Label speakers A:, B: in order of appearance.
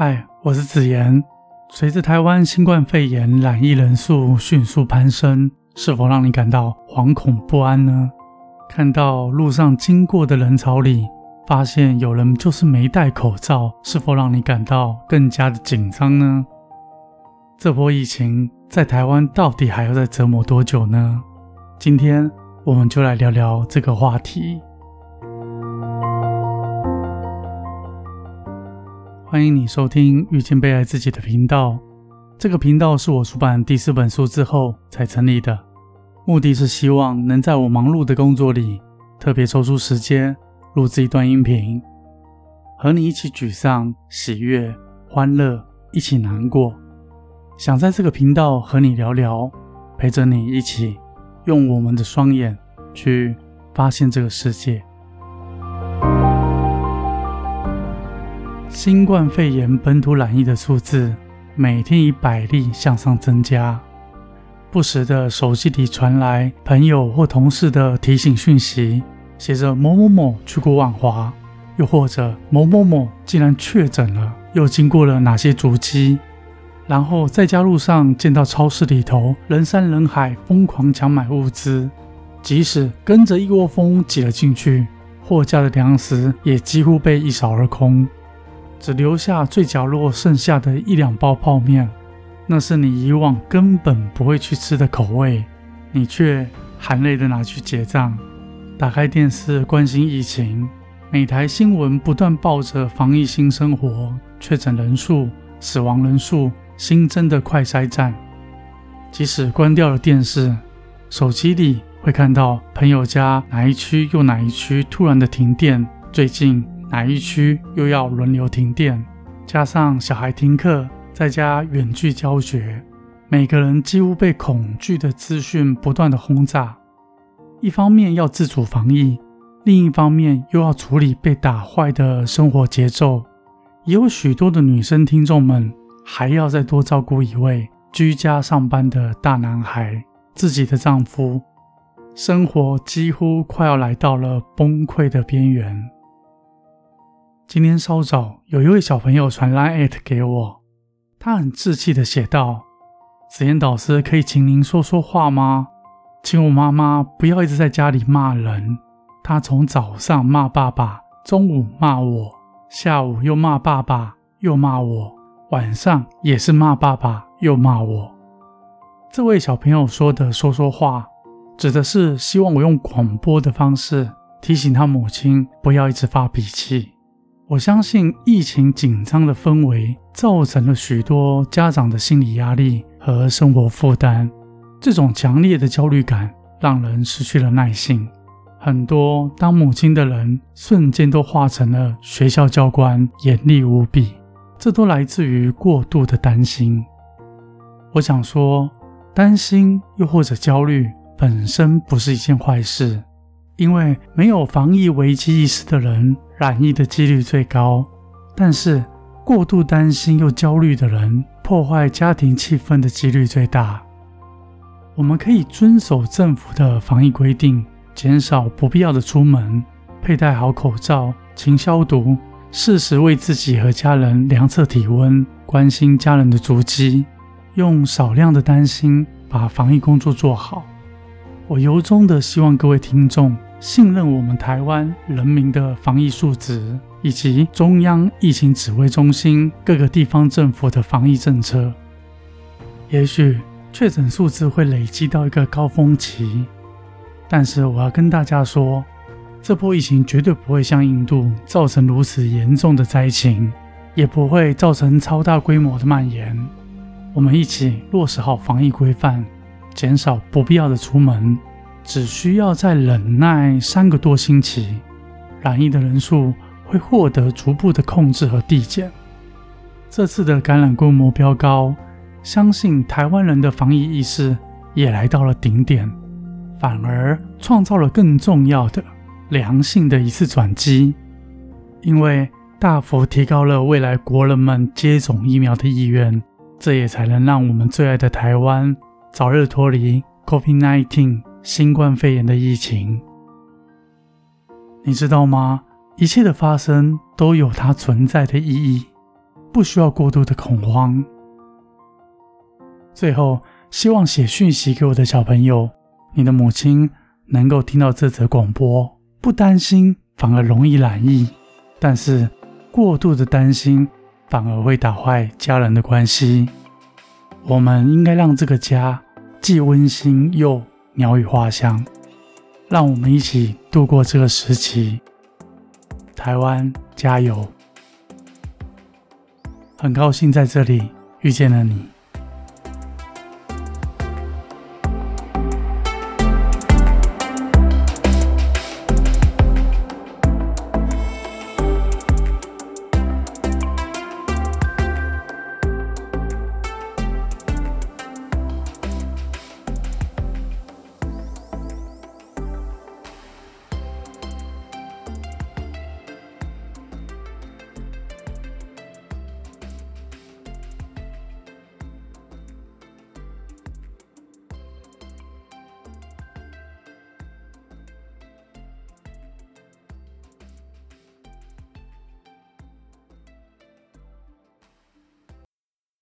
A: 嗨，我是子言。随着台湾新冠肺炎染疫人数迅速攀升，是否让你感到惶恐不安呢？看到路上经过的人潮里，发现有人就是没戴口罩，是否让你感到更加的紧张呢？这波疫情在台湾到底还要再折磨多久呢？今天我们就来聊聊这个话题。欢迎你收听遇见被爱自己的频道。这个频道是我出版第四本书之后才成立的，目的是希望能在我忙碌的工作里，特别抽出时间录制一段音频，和你一起沮丧、喜悦、欢乐，一起难过。想在这个频道和你聊聊，陪着你一起用我们的双眼去发现这个世界。新冠肺炎本土染疫的数字每天以百例向上增加，不时的手机里传来朋友或同事的提醒讯息，写着某某某去过万华，又或者某某某竟然确诊了，又经过了哪些足迹，然后在家路上见到超市里头人山人海，疯狂抢买物资，即使跟着一窝蜂挤了进去，货架的粮食也几乎被一扫而空。只留下最角落剩下的一两包泡面，那是你以往根本不会去吃的口味，你却含泪的拿去结账。打开电视关心疫情，每台新闻不断报着防疫新生活、确诊人数、死亡人数、新增的快筛站。即使关掉了电视，手机里会看到朋友家哪一区又哪一区突然的停电，最近。哪一区又要轮流停电？加上小孩停课，在家远距教学，每个人几乎被恐惧的资讯不断的轰炸。一方面要自主防疫，另一方面又要处理被打坏的生活节奏。也有许多的女生听众们，还要再多照顾一位居家上班的大男孩，自己的丈夫，生活几乎快要来到了崩溃的边缘。今天稍早，有一位小朋友传 line at 给我，他很稚气的写道：“子言导师，可以请您说说话吗？请我妈妈不要一直在家里骂人。她从早上骂爸爸，中午骂我，下午又骂爸爸，又骂我，晚上也是骂爸爸，又骂我。”这位小朋友说的“说说话”，指的是希望我用广播的方式提醒他母亲不要一直发脾气。我相信疫情紧张的氛围造成了许多家长的心理压力和生活负担，这种强烈的焦虑感让人失去了耐性。很多当母亲的人瞬间都化成了学校教官，严厉无比。这都来自于过度的担心。我想说，担心又或者焦虑本身不是一件坏事，因为没有防疫危机意识的人。染疫的几率最高，但是过度担心又焦虑的人，破坏家庭气氛的几率最大。我们可以遵守政府的防疫规定，减少不必要的出门，佩戴好口罩，勤消毒，适时为自己和家人量测体温，关心家人的足迹，用少量的担心把防疫工作做好。我由衷的希望各位听众。信任我们台湾人民的防疫素质，以及中央疫情指挥中心各个地方政府的防疫政策。也许确诊数字会累积到一个高峰期，但是我要跟大家说，这波疫情绝对不会像印度造成如此严重的灾情，也不会造成超大规模的蔓延。我们一起落实好防疫规范，减少不必要的出门。只需要再忍耐三个多星期，染疫的人数会获得逐步的控制和递减。这次的感染规模飙高，相信台湾人的防疫意识也来到了顶点，反而创造了更重要的良性的一次转机，因为大幅提高了未来国人们接种疫苗的意愿，这也才能让我们最爱的台湾早日脱离 COVID-19。新冠肺炎的疫情，你知道吗？一切的发生都有它存在的意义。不需要过度的恐慌。最后，希望写讯息给我的小朋友，你的母亲能够听到这则广播，不担心反而容易染疫，但是过度的担心反而会打坏家人的关系。我们应该让这个家既温馨又鸟语花香，让我们一起度过这个时期。台湾加油！很高兴在这里遇见了你。